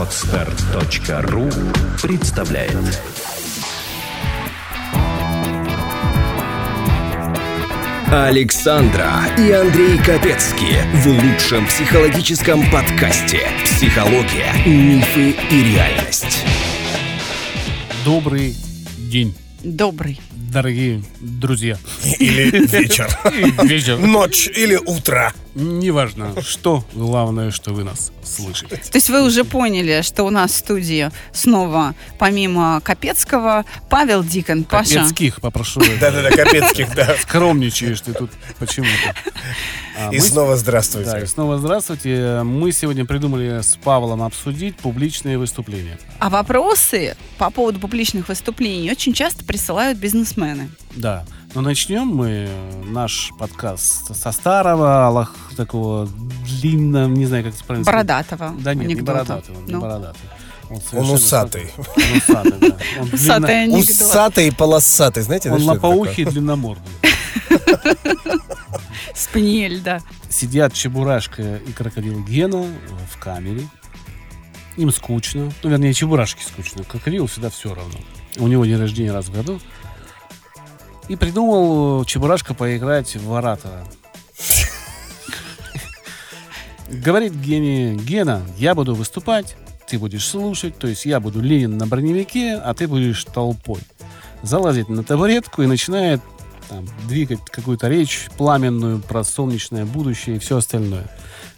Отстар.ру представляет Александра и Андрей Капецки в лучшем психологическом подкасте «Психология, мифы и реальность». Добрый день, Добрый. дорогие друзья. Или вечер. Вечер. Ночь или утро. Неважно, что, главное, что вы нас слышите. То есть вы уже поняли, что у нас в студии снова, помимо Капецкого, Павел Дикон. Паша. Капецких попрошу. Да-да-да, Капецких, да. Скромничаешь ты тут почему-то. А, И мы- снова Да, и здравствуйте. снова здравствуйте. Мы сегодня придумали с Павлом обсудить публичные выступления. А вопросы по поводу публичных выступлений очень часто присылают бизнесмены. Да. Но начнем мы наш подкаст со старого, аллах, такого длинного, не знаю, как это правильно сказать. Бородатого Да нет, не анекдота. бородатого, не Ну, бородатый. Он, Он усатый. Он усатый, да. Он Усатый и полосатый, знаете, Он лопоухий и длинномордый. Спаниель, да. Сидят Чебурашка и крокодил Гена в камере. Им скучно. Ну, вернее, Чебурашке скучно. Крокодилу всегда все равно. У него день рождения раз в году. И придумал Чебурашка поиграть в оратора. Говорит Гене, Гена, я буду выступать, ты будешь слушать, то есть я буду Ленин на броневике, а ты будешь толпой. Залазит на табуретку и начинает там, двигать какую-то речь пламенную про солнечное будущее и все остальное.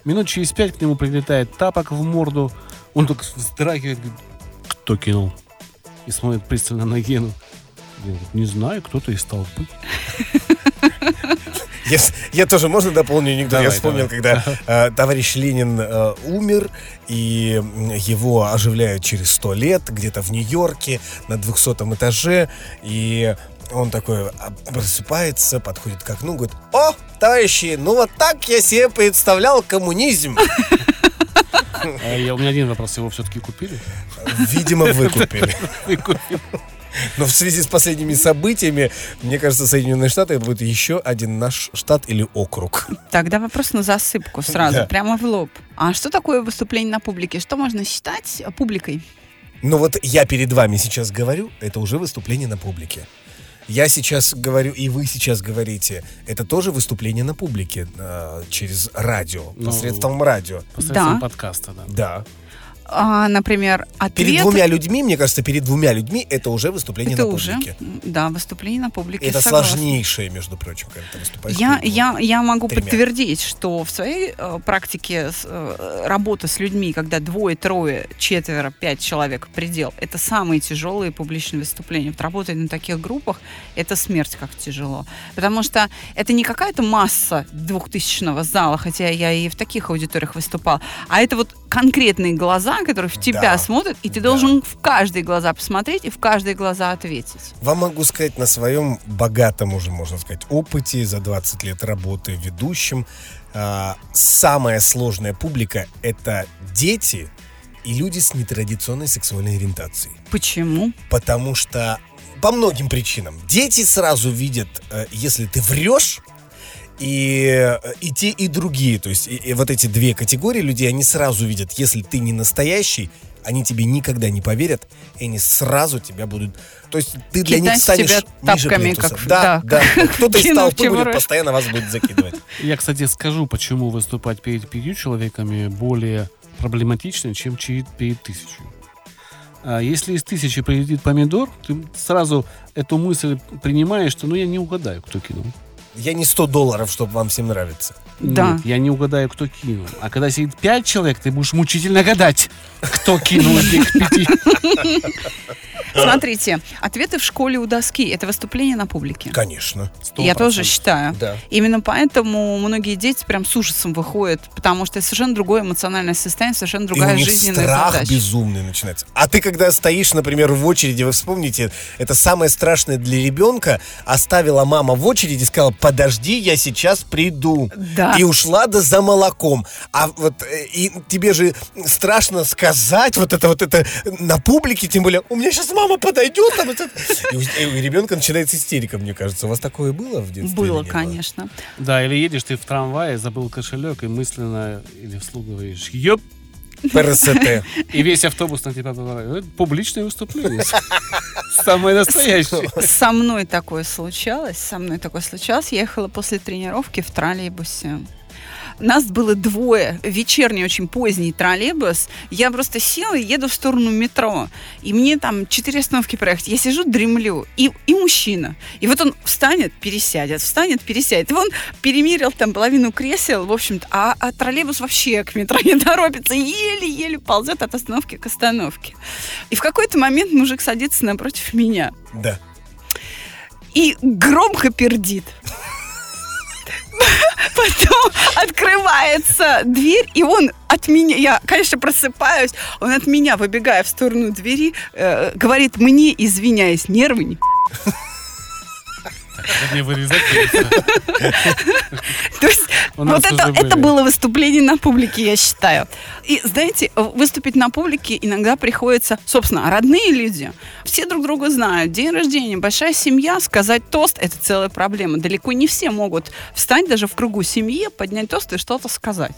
Минут через пять к нему прилетает тапок в морду, он только вздрагивает, говорит, кто кинул? И смотрит пристально на Гену. Не знаю, кто-то из толпы. Я, я тоже, можно дополню анекдот? Давай, я вспомнил, давай. когда э, товарищ Ленин э, умер, и его оживляют через сто лет, где-то в Нью-Йорке, на 200 этаже, и он такой а, просыпается, подходит к окну, говорит, о, товарищи, ну вот так я себе представлял коммунизм. А я- у меня один вопрос, его все-таки купили? Видимо, выкупили. Выкупили. Но в связи с последними событиями, мне кажется, Соединенные Штаты это будет еще один наш штат или округ. Тогда вопрос на засыпку сразу, Да. прямо в лоб. А что такое выступление на публике? Что можно считать публикой? Но вот я перед вами сейчас говорю, это уже выступление на публике. Я сейчас говорю, и вы сейчас говорите, это тоже выступление на публике э, через радио, Ну, посредством радио. Посредством Да. подкаста, да. Да. А, например, ответ... Перед двумя людьми, мне кажется, перед двумя людьми это уже выступление Это на уже, публике. да, выступление на публике. Это согласна. сложнейшее, между прочим, когда ты выступаешь. Я, перед я, я могу тремя. подтвердить, что в своей э, практике э, работы с людьми, когда двое, трое, четверо, пять человек предел, это самые тяжелые публичные выступления. Вот работать на таких группах это смерть как тяжело. Потому что это не какая-то масса двухтысячного зала, хотя я и в таких аудиториях выступал, а это вот конкретные глаза, которые в тебя Да. смотрят, и ты Да. должен в каждые глаза посмотреть и в каждые глаза ответить. Вам могу сказать на своем богатом уже, можно сказать, опыте за 20 лет работы ведущим. а, самая сложная публика — это дети и люди с нетрадиционной сексуальной ориентацией. Почему? Потому что по многим причинам. Дети сразу видят, э, если ты врешь, и, э, и те, и другие. То есть и- и вот эти две категории людей, они сразу видят, если ты не настоящий, они тебе никогда не поверят, и они сразу тебя будут... То есть ты для них Кидать станешь тебя ниже тапками, плинтуса. как- Да, да. да. Кто-то из толпы будет постоянно вас будет закидывать. Я, кстати, скажу, почему выступать перед пятью человеками более проблематично, чем че- перед тысячей. А если из тысячи прилетит помидор, ты сразу эту мысль принимаешь, что ну я не угадаю, кто кинул. Я не 100 долларов, чтобы вам всем нравиться. Да. Нет, я не угадаю, кто кинул. А когда сидит пять человек, ты будешь мучительно гадать, кто кинул из этих пяти. Смотрите, ответы в школе у доски это выступление на публике. Конечно. Сто Я тоже считаю. Да. Именно поэтому многие дети прям с ужасом выходят, потому что это совершенно другое эмоциональное состояние, совершенно И другая у них жизненная страх задача. безумный начинается. А ты, когда стоишь, например, в очереди, вы вспомните, это самое страшное для ребенка. Оставила мама в очереди и сказала, подожди, я сейчас приду. Да. И ушла да за молоком. А вот э, и тебе же страшно сказать вот это вот это на публике, тем более, у меня сейчас мама подойдет. там вот это». и, у, и у ребенка начинается истерика, мне кажется. У вас такое было в детстве? Было, или не ПРСТ. И весь автобус на тебя. Это Публичное выступление. Самое настоящее. Со мной такое случалось. Со мной такое случалось. Я ехала после тренировки в троллейбусе. Нас было двое. Вечерний, очень поздний троллейбус. Я просто села и еду в сторону метро. И мне там четыре остановки проехать. Я сижу, дремлю. И, и мужчина. И вот он встанет, пересядет, встанет, пересядет. И он перемерил там половину кресел, в общем-то. А, а троллейбус вообще к метро не торопится. Еле-еле ползет от остановки к остановке. И в какой-то момент мужик садится напротив меня. Да. и громко пердит. Потом открывается дверь, и он от меня, я, конечно, просыпаюсь, он от меня, выбегая в сторону двери, э, говорит мне, извиняясь, нервы не Мне вырезать. То есть вот это, это было выступление на публике, я считаю. И знаете, выступить на публике иногда приходится, собственно, родные люди. Все друг друга знают. День рождения, большая семья, сказать тост – это целая проблема. Далеко не все могут встать даже в кругу семьи, поднять тост и что-то сказать.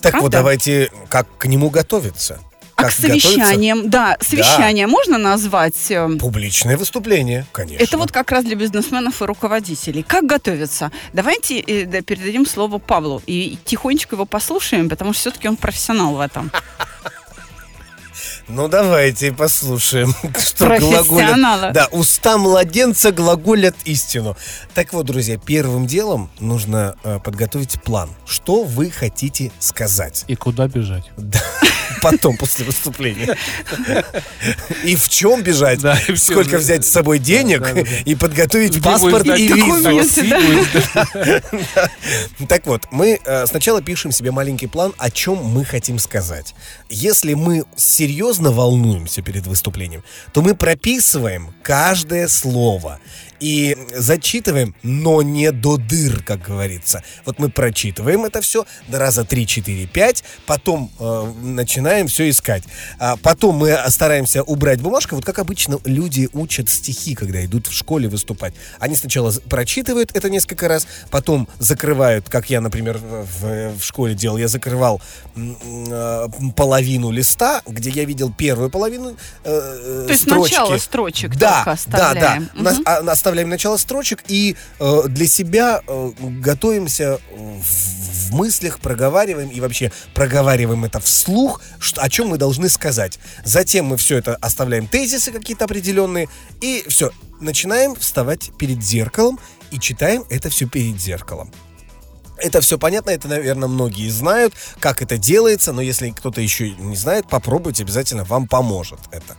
Так вот, Правда? давайте как к нему готовиться. А Как к совещаниям, да, совещание можно назвать... э, готовиться? Публичное выступление, конечно. Это вот как раз для бизнесменов и руководителей. Как готовиться? Давайте э, да, передадим слово Павлу и тихонечко его послушаем, потому что все-таки он профессионал в этом. Ну, давайте послушаем, что глаголят. Да, уста младенца глаголят истину. Так вот, друзья, первым делом нужно э, подготовить план. Что вы хотите сказать? И куда бежать? Да, потом, после выступления. И в чем бежать? Да, Сколько взять с собой денег Да, да, и подготовить Где паспорт и визу. Так вот, мы э, сначала пишем себе маленький план, о чем мы хотим сказать. Если мы серьезно волнуемся перед выступлением, то мы прописываем каждое слово и зачитываем, но не до дыр, как говорится. Вот мы прочитываем это все до раза 3, 4, 5, потом э, начинаем все искать. А потом мы стараемся убрать бумажку. Вот как обычно люди учат стихи, когда идут в школе выступать. Они сначала прочитывают это несколько раз, потом закрывают, как я, например, в, в школе делал. Я закрывал э, половину листа, где я видел первую половину э, То есть строчки. начало строчек да, только да, да. оставляем. Нас- Мгм. а, оставляем начало строчек и э, для себя э, готовимся в, в мыслях, проговариваем и вообще проговариваем это вслух, что, о чем мы должны сказать. Затем мы все это оставляем тезисы какие-то определенные и все, начинаем вставать перед зеркалом и читаем это все перед зеркалом. Это все понятно, это, наверное, многие знают, как это делается, но если кто-то еще не знает, попробуйте, обязательно вам поможет это.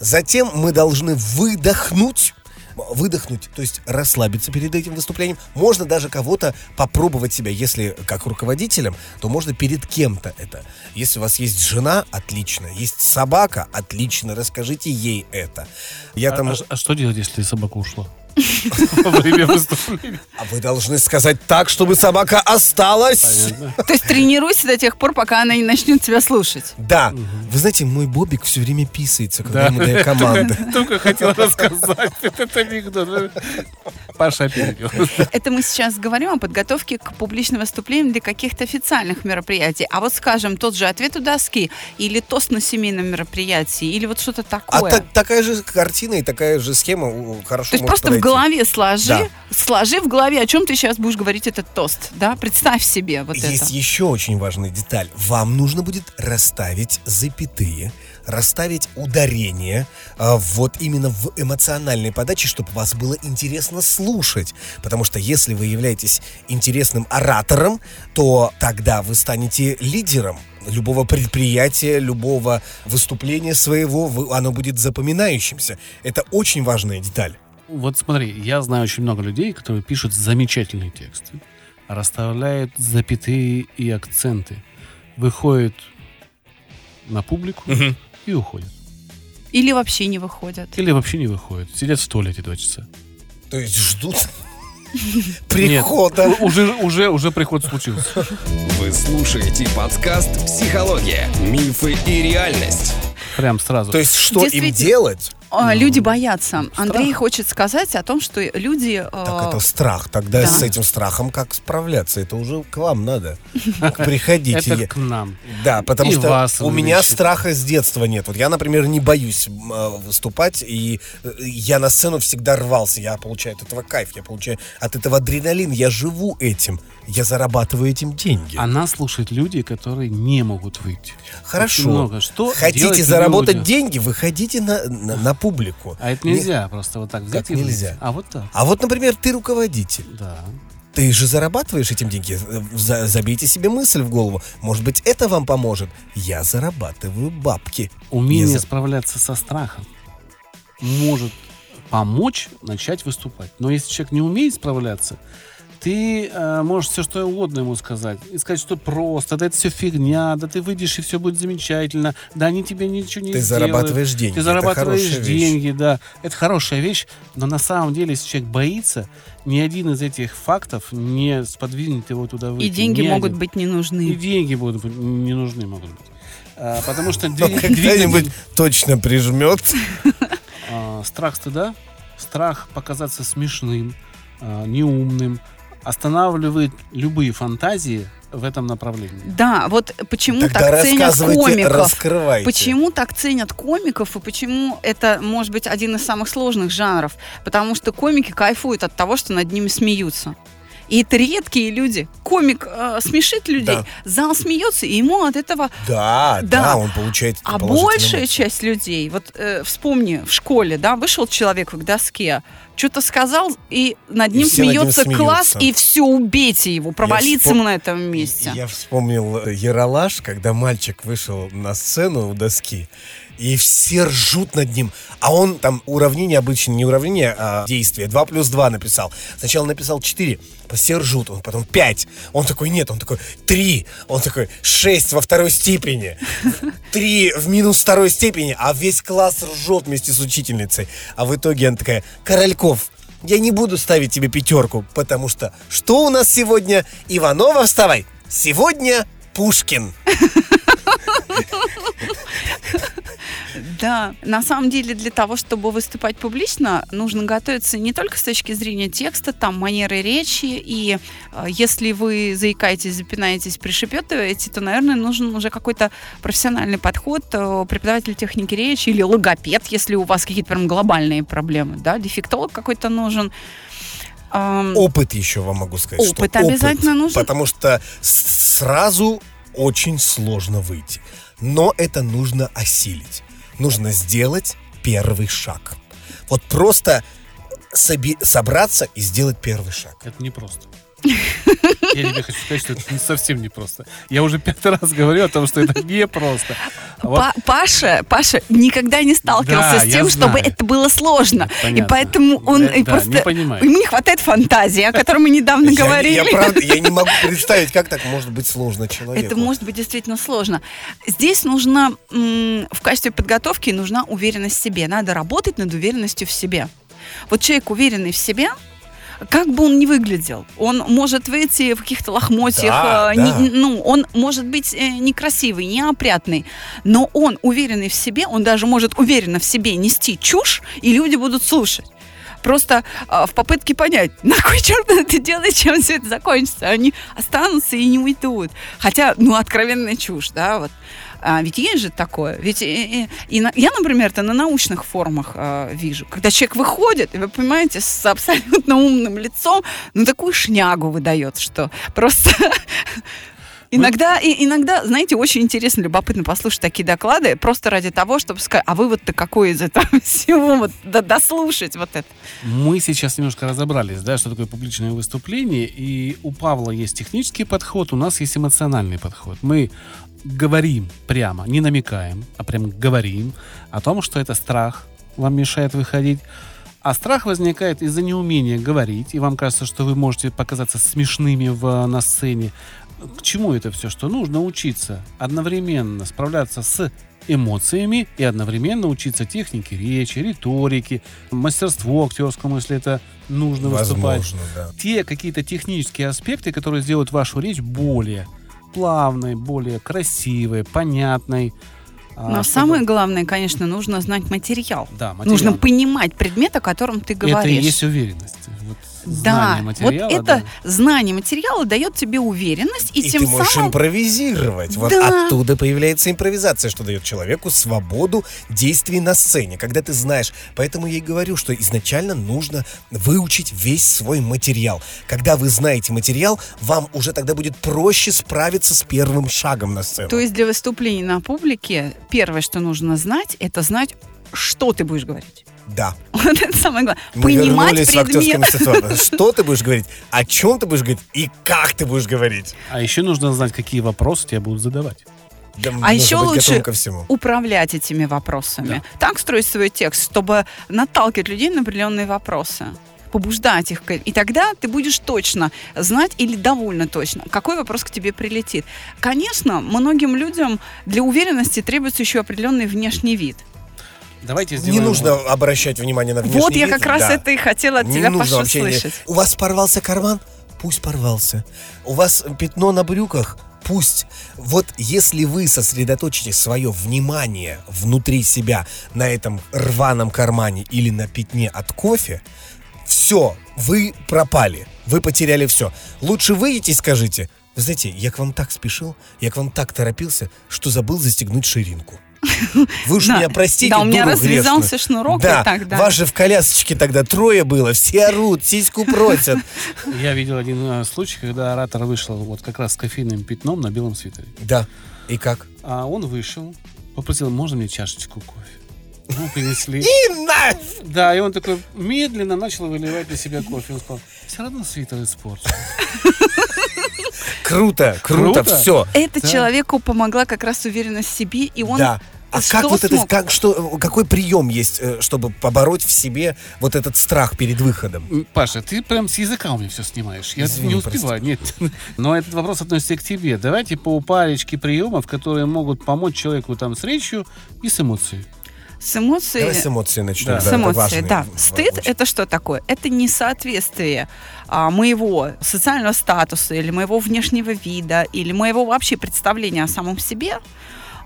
Затем мы должны выдохнуть, выдохнуть, то есть расслабиться перед этим выступлением. Можно даже кого-то попробовать себя, если как руководителем, то можно перед кем-то это. Если у вас есть жена, отлично. Есть собака, отлично. Расскажите ей это. Я А там... а а что делать, если собака ушла? Во время выступления. А вы должны сказать так, чтобы собака осталась. Понятно. То есть тренируйся до тех пор, пока она не начнет тебя слушать. Да. Вы знаете, мой Бобик все время писается, когда Да. ему даю команды. Только хотел рассказать этот анекдот. Паша опередил. Это мы сейчас говорим о подготовке к публичным выступлениям для каких-то официальных мероприятий. А вот, скажем, тот же ответ у доски, или тост на семейном мероприятии, или вот что-то А такое. та- такая же картина и такая же схема хорошо То есть может просто в. Голове сложи, Да. сложи в голове, о чем ты сейчас будешь говорить этот тост, да? Представь себе вот Есть это. еще очень важная деталь. Вам нужно будет расставить запятые, расставить ударения а, вот именно в эмоциональной подаче, чтобы вас было интересно слушать. Потому что если вы являетесь интересным оратором, то тогда вы станете лидером любого предприятия, любого выступления своего, вы- оно будет запоминающимся. Это очень важная деталь. Вот смотри, я знаю очень много людей, которые пишут замечательные тексты, расставляют запятые и акценты, выходят на публику и уходят. Или вообще не выходят. Или вообще не выходят. Сидят в туалете два часа. То есть ждут прихода. уже, уже, уже приход случился. Вы слушаете подкаст «Психология. Мифы и реальность». Прям сразу. То есть что им делать? А, Ну, люди боятся. страх. Андрей хочет сказать о том, что люди... э, Так это страх. Тогда да. с этим страхом как справляться? Это уже к вам надо. Приходите. Это к нам. Да, потому И что у меня страха с детства нет. Вот я, например, не боюсь э, выступать, и э, я на сцену всегда рвался. Я получаю от этого кайф, я получаю от этого адреналин, я живу этим, я зарабатываю этим деньги. А нас слушают люди, которые не могут выйти. Хорошо. Очень много. Что Хотите заработать деньги, выходите на, на, на публику. А это Не- нельзя просто вот так взять Как и выйти. нельзя? А вот так. А вот, например, ты руководитель. Да. Ты же зарабатываешь этим деньги. Э, за- забейте себе мысль в голову. Может быть, это вам поможет. Я зарабатываю бабки. Умение Я справляться со страхом может помочь начать выступать. Но если человек не умеет справляться, ты э, можешь все что угодно ему сказать. И сказать, что просто, да это все фигня, да ты выйдешь и все будет замечательно, да они тебе ничего не Ты сделают. зарабатываешь деньги. Ты Это зарабатываешь хорошая вещь. деньги, да. Это хорошая вещь, но на самом деле, если человек боится, ни один из этих фактов не сподвинет его туда выйти. И деньги Ни могут один. быть не И нужны. деньги будут быть не нужны могут быть. А, потому что двиг- Когда-нибудь точно прижмет. а, страх стыда, страх показаться смешным, а, неумным, останавливает любые фантазии в этом направлении. Да, вот почему Тогда так ценят комиков. раскрывайте. Почему так ценят комиков и почему это может быть один из самых сложных жанров? Потому что комики кайфуют от того, что над ними смеются. И это редкие люди. Комик э, смешит людей, Да. зал смеется, и ему от этого... Да, да, Да. он получает А большая эмоции. часть людей, вот э, вспомни, в школе, да, вышел человек к доске, что-то сказал, и над И ним все над ним смеется класс, смеются. и все, убейте его, провалиться вспом- ему на этом месте. Я вспомнил э, Яралаш, когда мальчик вышел на сцену у доски, и все ржут над ним. А он там уравнение обычно, не уравнение, а действие. 2 плюс 2 написал. Сначала написал 4, все ржут. Он потом 5. Он такой, нет, он такой 3. Он такой 6 во второй степени. 3 в минус второй степени. А весь класс ржет вместе с учительницей. А в итоге она такая, Корольков, я не буду ставить тебе пятерку, потому что что у нас сегодня? Иванова, вставай! Сегодня Пушкин. Да, на самом деле для того, чтобы выступать публично, нужно готовиться не только с точки зрения текста, там, манеры речи, и э, если вы заикаетесь, запинаетесь, пришепетываете, то, наверное, нужен уже какой-то профессиональный подход, э, преподаватель техники речи или логопед, если у вас какие-то прям глобальные проблемы, да, дефектолог какой-то нужен. Опыт еще вам могу сказать. что Опыт обязательно нужен. Потому что сразу очень сложно выйти. Но это нужно осилить. Нужно сделать первый шаг. Вот просто соби- собраться и сделать первый шаг. Это непросто. Я тебе хочу сказать, что это не совсем непросто. Я уже пятый раз говорю о том, что это непросто. А вот Па- Паша, Паша никогда не сталкивался Да, с я тем, чтобы это было сложно. И Понятно. поэтому он Да, и да, просто... не понимаю. Ему не хватает фантазии, о которой мы недавно Я, говорили. я правда, я не могу представить, как так может быть сложно человеку. Это может быть действительно сложно. Здесь нужно, в качестве подготовки нужна уверенность в себе. Надо работать над уверенностью в себе. Вот человек уверенный в себе, как бы он ни выглядел, он может выйти в каких-то лохмотьях, Да, э, не- да. ну, он может быть э, некрасивый, неопрятный, но он уверенный в себе, он даже может уверенно в себе нести чушь, и люди будут слушать. Просто э, в попытке понять, на кой черт это делает, чем все это закончится. Они останутся и не уйдут. Хотя, ну, откровенная чушь, да, вот. А ведь есть же такое. Ведь э, э, и на- я, например, это на научных форумах э, вижу. Когда человек выходит, и вы понимаете, с абсолютно умным лицом, ну, такую шнягу выдает, что просто... Иногда, и, иногда, знаете, очень интересно, любопытно послушать такие доклады, просто ради того, чтобы сказать, а вывод-то какой из этого всего, вот, до- дослушать вот это. Мы сейчас немножко разобрались, да, что такое публичное выступление, и у Павла есть технический подход, у нас есть эмоциональный подход. Мы говорим прямо, не намекаем, а прям говорим о том, что это страх вам мешает выходить. А страх возникает из-за неумения говорить, и вам кажется, что вы можете показаться смешными в, на сцене. К чему это все? Что нужно учиться одновременно справляться с эмоциями и одновременно учиться технике речи, риторике, мастерству актерскому, если это нужно выступать. Возможно, да. Те какие-то технические аспекты, которые сделают вашу речь более плавной, более красивой, понятной. А Но чтобы- самое главное, конечно, нужно знать материал. Да, материал. Нужно понимать предмет, о котором ты говоришь. Это и есть уверенность. Вот Да, знание вот материала, это да. знание материала дает тебе уверенность, и, И, тем ты можешь самым импровизировать. Вот Да. оттуда появляется импровизация, что дает человеку свободу действий на сцене, когда ты знаешь. Поэтому я и говорю, что изначально нужно выучить весь свой материал. Когда вы знаете материал, вам уже тогда будет проще справиться с первым шагом на сцену. То есть для выступлений на публике первое, что нужно знать, это знать, что ты будешь говорить. Да. Вот это самое главное. Мы Понимать вернулись в предмет. мастерство. Что ты будешь говорить, о чем ты будешь говорить и как ты будешь говорить. А еще нужно знать, какие вопросы тебе будут задавать. Да, А нужно еще лучше ко всему. управлять этими вопросами. Так строить свой текст, чтобы наталкивать людей на определенные вопросы побуждать их. И тогда ты будешь точно знать или довольно точно, какой вопрос к тебе прилетит. Конечно, многим людям для уверенности требуется еще определенный внешний вид. Давайте Не сделаем... нужно обращать внимание на внешний вот я вид, как раз да. это и хотела от Не тебя, нужно Паша, вообще не- слышать. У вас порвался карман? Пусть порвался. У вас пятно на брюках? Пусть. Вот если вы сосредоточите свое внимание внутри себя на этом рваном кармане или на пятне от кофе, все, вы пропали. Вы потеряли все. Лучше выйдите и скажите, вы знаете, я к вам так спешил, я к вам так торопился, что забыл застегнуть ширинку. Вы уж Да. меня простите, Да, у меня развязался грешную. шнурок, да, и так, да. Вас же в колясочке тогда трое было, все орут, сиську просят. Я видел один э, случай, когда оратор вышел вот как раз с кофейным пятном на белом свитере. Да. И как? А он вышел, попросил, можно мне чашечку кофе? Ну, принесли. И на! Да, и он такой медленно начал выливать на себя кофе. Он сказал, все равно свитер испорчен. Круто, круто, Круто. все. Это Да. человеку помогла как раз уверенность в себе, и он Да. А что как вот это, как, что, какой прием есть, э, чтобы побороть в себе вот этот страх перед выходом? Паша, ты прям с языка у меня все снимаешь. Я Извини, не успеваю. Нет. Но этот вопрос относится к тебе. Давайте по парочке приемов, которые могут помочь человеку там с речью и с эмоцией. с эмоцией... Давай с эмоций начнем. Да. С эмоцией, да. Стыд это что такое? Это несоответствие а, моего социального статуса или моего внешнего вида или моего вообще представления о самом себе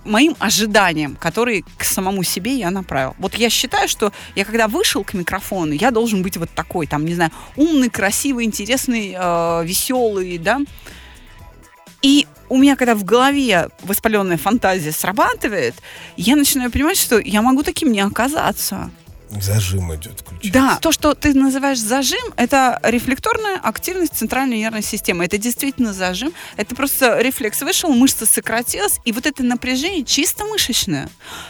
моим ожиданиям, которые к самому себе я направил. Вот я считаю, что я когда вышел к микрофону, я должен быть вот такой, там, не знаю, умный, красивый, интересный, э, веселый, да. И у меня, когда в голове воспаленная фантазия срабатывает, я начинаю понимать, что я могу таким не оказаться. Зажим идет, включается. Да, то, что ты называешь зажим, это рефлекторная активность центральной нервной системы. Это действительно зажим. Это просто рефлекс вышел, мышца сократилась, и вот это напряжение чисто мышечное,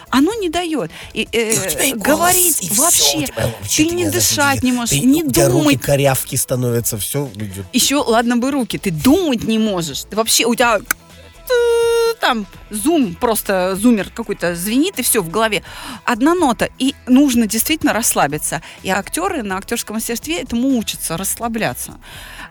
оно не дает. И, э, И голос, говорить и вообще, у тебя- ты не дышать не можешь, Ты- не у тебя руки думать. корявки становятся, все идет. Еще, ладно бы руки, ты думать не можешь. Ты вообще, у тебя там зум, просто зумер какой-то звенит, и все в голове. Одна нота, и нужно действительно расслабиться. И актеры на актерском мастерстве этому учатся, расслабляться.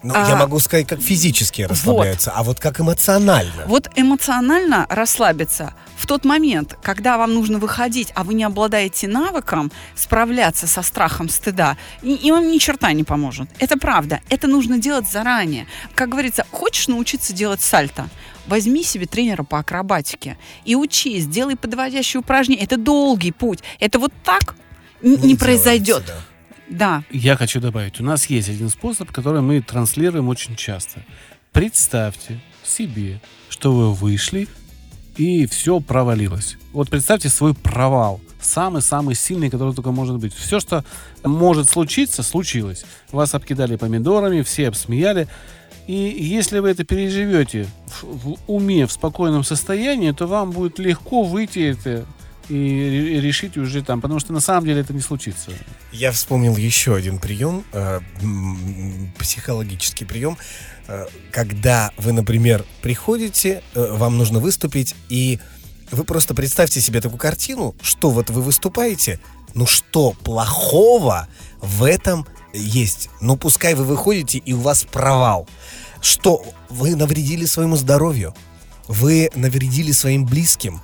Ну, А, я могу сказать, как физически расслабляются, а вот как эмоционально. Вот эмоционально расслабиться в тот момент, когда вам нужно выходить, а вы не обладаете навыком справляться со страхом стыда, и, и вам ни черта не поможет. Это правда. Это нужно делать заранее. Как говорится, хочешь научиться делать сальто? Возьми себе тренера по акробатике и учись, делай подводящие упражнения. Это долгий путь. Это вот так н- не, делается, произойет. да. Да. Я хочу добавить, у нас есть один способ, который мы транслируем очень часто. Представьте себе, что вы вышли и все провалилось. Вот представьте свой провал, самый-самый сильный, который только может быть. Все, что может случиться, случилось. Вас обкидали помидорами, все обсмеяли. И если вы это переживете в, в уме, в спокойном состоянии, то вам будет легко выйти это и ре- решить уже там, потому что на самом деле это не случится. Я вспомнил еще один прием, э, психологический прием, э, когда вы, например, приходите, э, вам нужно выступить, и вы просто представьте себе такую картину, что вот вы выступаете, ну что плохого в этом есть? Ну пускай вы выходите, и у вас провал. Что вы навредили своему здоровью, вы навредили своим близким,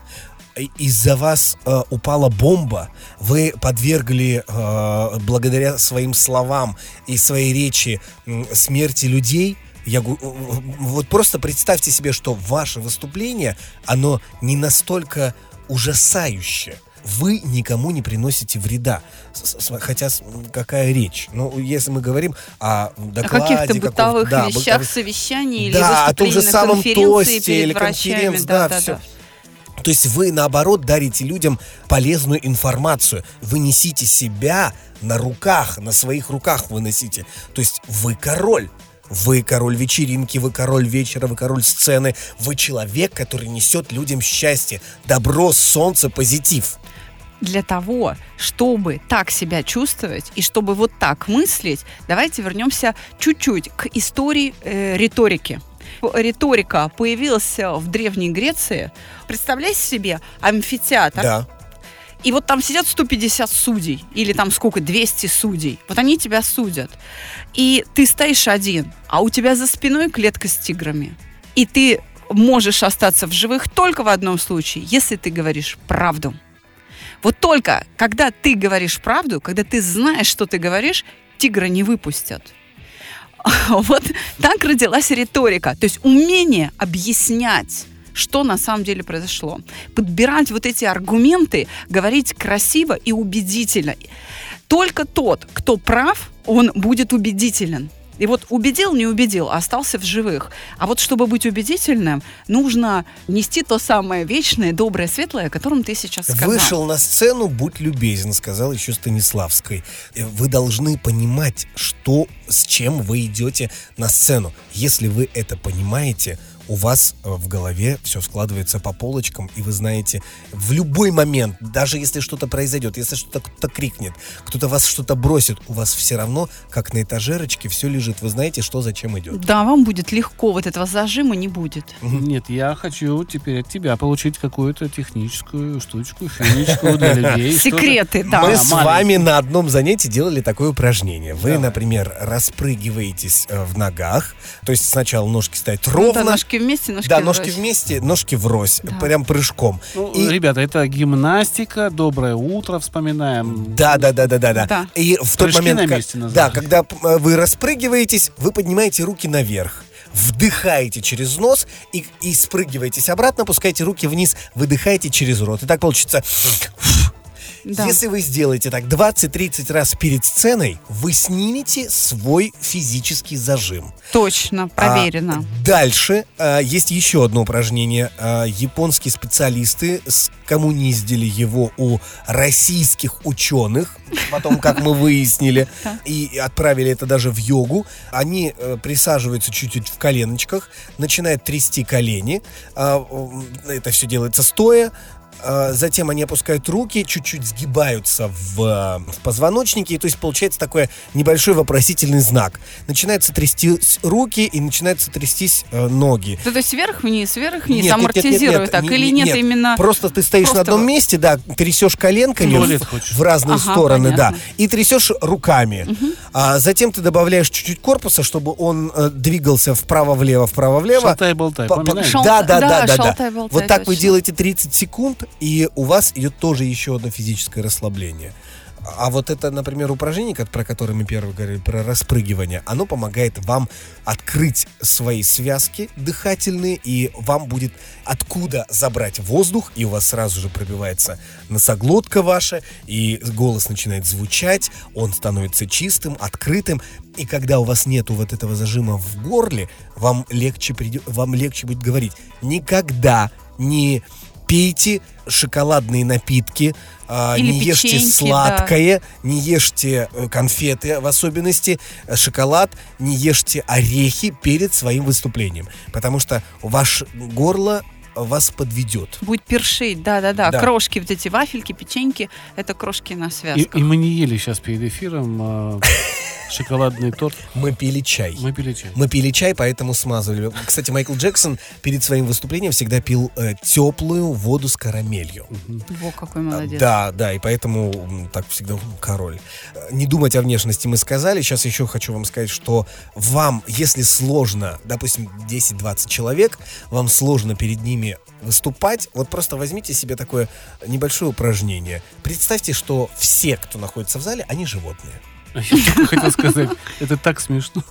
из-за вас э, упала бомба, вы подвергли э, благодаря своим словам и своей речи м, смерти людей. Я гу- э, вот просто представьте себе, что ваше выступление, оно не настолько ужасающе. Вы никому не приносите вреда. С- с- Хотя какая речь? Ну, если мы говорим о О докладе... каких-то каком- бытовых да, вещах, бытовых- совещании или Да, о том же самом тосте или конференции, да, всё. То есть вы, наоборот, дарите людям полезную информацию. Вы несите себя на руках, на своих руках вы носите. То есть вы король. Вы король вечеринки, вы король вечера, вы король сцены. Вы человек, который несет людям счастье, добро, солнце, позитив. Для того, чтобы так себя чувствовать и чтобы вот так мыслить, давайте вернемся чуть-чуть к истории э, риторики. Риторика появилась в Древней Греции. Представляете себе амфитеатр, Да. И вот там сидят 150 судей, или там сколько, 200 судей. Вот они тебя судят. И ты стоишь один, а у тебя за спиной клетка с тиграми. И ты можешь остаться в живых только в одном случае, если ты говоришь правду. Вот только когда ты говоришь правду, когда ты знаешь, что ты говоришь, тигра не выпустят. Вот так родилась риторика. То есть умение объяснять что на самом деле произошло. Подбирать вот эти аргументы, говорить красиво и убедительно. Только тот, кто прав, он будет убедителен. И вот убедил, не убедил, а остался в живых. А вот чтобы быть убедительным, нужно нести то самое вечное, доброе, светлое, о котором ты сейчас сказал. Вышел на сцену, будь любезен, сказал еще Станиславской. Э, Вы должны понимать, что, с чем вы идете на сцену. Если вы это понимаете, у вас э, в голове все складывается по полочкам, и вы знаете, в любой момент, даже если что-то произойдет, если что-то кто-то крикнет, кто-то вас что-то бросит, у вас все равно, как на этажерочке, все лежит. Вы знаете, что зачем идет. Да, вам будет легко, вот этого зажима не будет. Нет, я хочу теперь от тебя получить какую-то техническую штучку, финичку для людей. Секреты, да. Мы с вами на одном занятии делали такое упражнение. Вы, например, распрыгиваетесь э, в ногах, то есть сначала ножки Ну ровно, ножки вместе, ножки да, врозь. ножки вместе, ножки врозь, Да. прям прыжком. Ну, И- Ребята, это гимнастика, доброе утро, вспоминаем. Да, да, да, да, да, да. Да. И в тот Прыжки момент, на как- месте назад. да, когда э, вы распрыгиваетесь, вы поднимаете руки наверх. Вдыхаете через нос и, и спрыгиваетесь обратно, пускаете руки вниз, выдыхаете через рот. И так получится Да. Если вы сделаете так 20-30 раз перед сценой, вы снимете свой физический зажим. Точно, проверено. А, дальше а, есть еще одно упражнение. А, японские специалисты скоммуниздили его у российских ученых, потом, как мы выяснили, и отправили это даже в йогу. Они э, присаживаются чуть-чуть в коленочках, начинают трясти колени. А, м, это все делается стоя. А, Затем они опускают руки, чуть-чуть сгибаются в, в позвоночнике, и то есть получается такой небольшой вопросительный знак. Начинаются трястись руки и начинаются трястись э, ноги. То есть вверх-вниз, вверх-вниз, Нет, нет, нет, амортизирует нет, так, не- или не- нет, именно... Просто ты стоишь просто на одном месте, да, трясешь коленками в, в разные Ага, стороны, понятно. да, и трясешь руками. А затем ты добавляешь чуть-чуть корпуса, чтобы он э, двигался вправо-влево, вправо-влево. Шалтай-болтай, По- по- поминаешь? Шал- Да, да, да, да, да, да. Вот так вы точно. делаете 30 секунд, и у вас идет тоже еще одно физическое расслабление. А вот это, например, упражнение, про которое мы первое говорили, про распрыгивание, оно помогает вам открыть свои связки дыхательные, и вам будет откуда забрать воздух, и у вас сразу же пробивается носоглотка ваша, и голос начинает звучать, он становится чистым, открытым, и когда у вас нету вот этого зажима в горле, вам легче, придё- вам легче будет говорить. Никогда не пейте шоколадные напитки, а, Или не ешьте сладкое, не ешьте конфеты в особенности, э, шоколад, не ешьте орехи перед своим выступлением, потому что ваше горло вас подведет. Будет першить, да-да-да. Да. Крошки, вот эти вафельки, печеньки, это крошки на И, связках. и мы не ели сейчас перед эфиром э, шоколадный торт. Мы пили чай. Мы пили чай. Мы пили чай, поэтому смазывали. Кстати, Майкл Джексон перед своим выступлением всегда пил э, теплую воду с карамелью. Во, какой молодец. Да, да, и поэтому так всегда король. Э, Не думать о внешности мы сказали. Сейчас еще хочу вам сказать, что вам, если сложно, допустим, 10-20 человек, вам сложно перед ними выступать, вот просто возьмите себе такое небольшое упражнение. Представьте, что все, кто находится в зале, они животные. Я хотел сказать, это так смешно.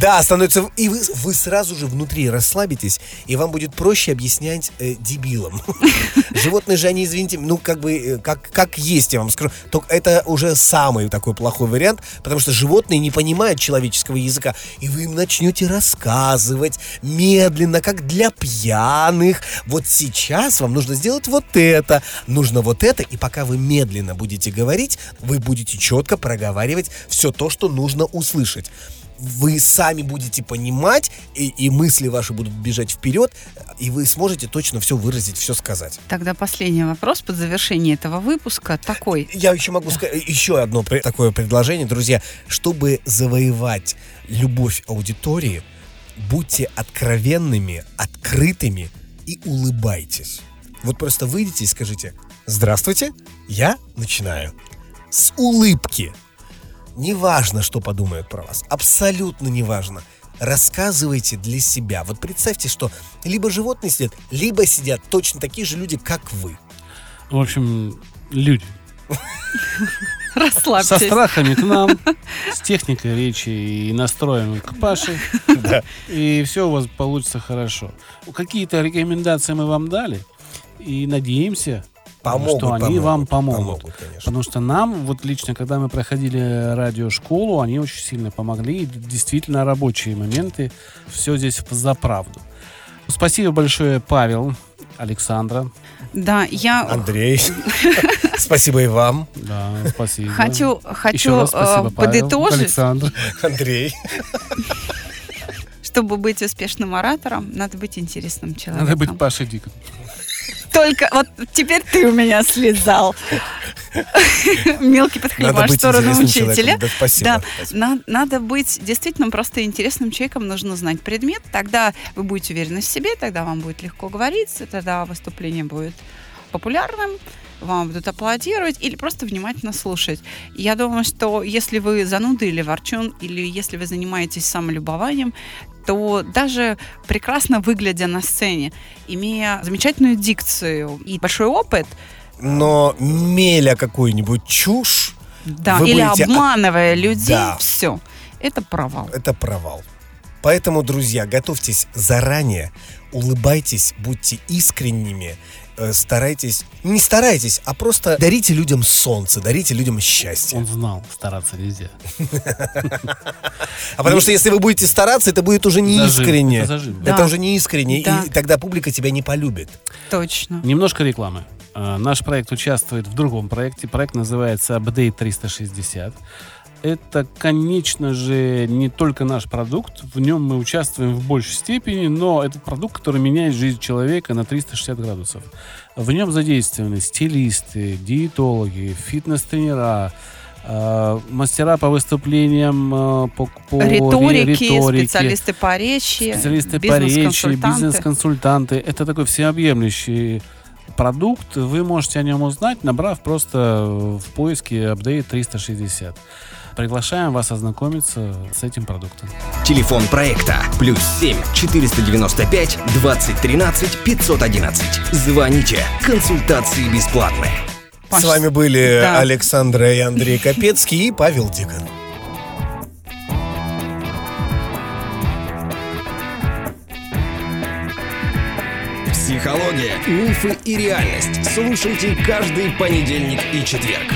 Да, становится... И вы, вы сразу же внутри расслабитесь, и вам будет проще объяснять э, дебилам. Животные же, они, извините, ну, как бы, э, как, как есть, я вам скажу. Только это уже самый такой плохой вариант, потому что животные не понимают человеческого языка, и вы им начнете рассказывать медленно, как для пьяных. Вот сейчас вам нужно сделать вот это, нужно вот это, и пока вы медленно будете говорить, вы будете четко проговаривать все то, что нужно услышать вы сами будете понимать, и, и мысли ваши будут бежать вперед, и вы сможете точно все выразить, все сказать. Тогда последний вопрос под завершение этого выпуска такой. Я еще могу сказать еще одно такое предложение, друзья. Чтобы завоевать любовь аудитории, будьте откровенными, открытыми и улыбайтесь. Вот просто выйдите и скажите «Здравствуйте, я начинаю». С улыбки. Неважно, что подумают про вас. Абсолютно неважно. Рассказывайте для себя. Вот представьте, что либо животные сидят, либо сидят точно такие же люди, как вы. В общем, люди. Со Расслабьтесь. страхами к нам, с техникой речи и настроем к Паше. И все у вас получится хорошо. Какие-то рекомендации мы вам дали. И надеемся, Помогут, что они помогут, вам помогут. помогут, конечно. Потому что нам, вот лично, когда мы проходили радиошколу, они очень сильно помогли. И действительно рабочие моменты. Все здесь за правду. Спасибо большое, Павел, Александра. Да, я Андрей, спасибо и вам, Да, спасибо. хочу, хочу раз спасибо, э, Павел, подытожить, Александр. Андрей. чтобы быть успешным оратором, надо быть интересным человеком. Надо быть Пашей Диком. Только вот теперь ты у меня слезал. Мелкий подхлебаш в сторону учителя. Да, спасибо. Да, спасибо. на- надо быть действительно просто интересным человеком, нужно знать предмет, тогда вы будете уверены в себе, тогда вам будет легко говорить, тогда выступление будет популярным, вам будут аплодировать или просто внимательно слушать. Я думаю, что если вы зануда или ворчун, или если вы занимаетесь самолюбованием, то даже прекрасно выглядя на сцене, имея замечательную дикцию и большой опыт, Но меля какую-нибудь чушь, да, Вы или будете обманывая людей, Да. все, это провал. это провал. Поэтому, друзья, готовьтесь заранее, улыбайтесь, будьте искренними, старайтесь, не старайтесь, а просто дарите людям солнце, дарите людям счастье. Он знал, стараться нельзя. А потому что если вы будете стараться, это будет уже не искренне. Это уже не искренне, и тогда публика тебя не полюбит. Точно. Немножко рекламы. А, Наш проект участвует в другом проекте. Проект называется Update 360. Это, конечно же, не только наш продукт. В нем мы участвуем в большей степени, но это продукт, который меняет жизнь человека на 360 градусов. В нем задействованы стилисты, диетологи, фитнес-тренера, э, мастера по выступлениям, э, по, по ри- Риторики, риторике, специалисты по речи, специалисты по речи, бизнес-консультанты. Это такой всеобъемлющий продукт. Вы можете о нем узнать, набрав просто в поиске Update 360. Приглашаем вас ознакомиться с этим продуктом. Телефон проекта плюс 7 495 2013 511. Звоните. Консультации бесплатные. Паш, С вами были да. Александра и Андрей Капецкий и Павел Дикон. Психология, мифы и реальность. Слушайте каждый понедельник и четверг.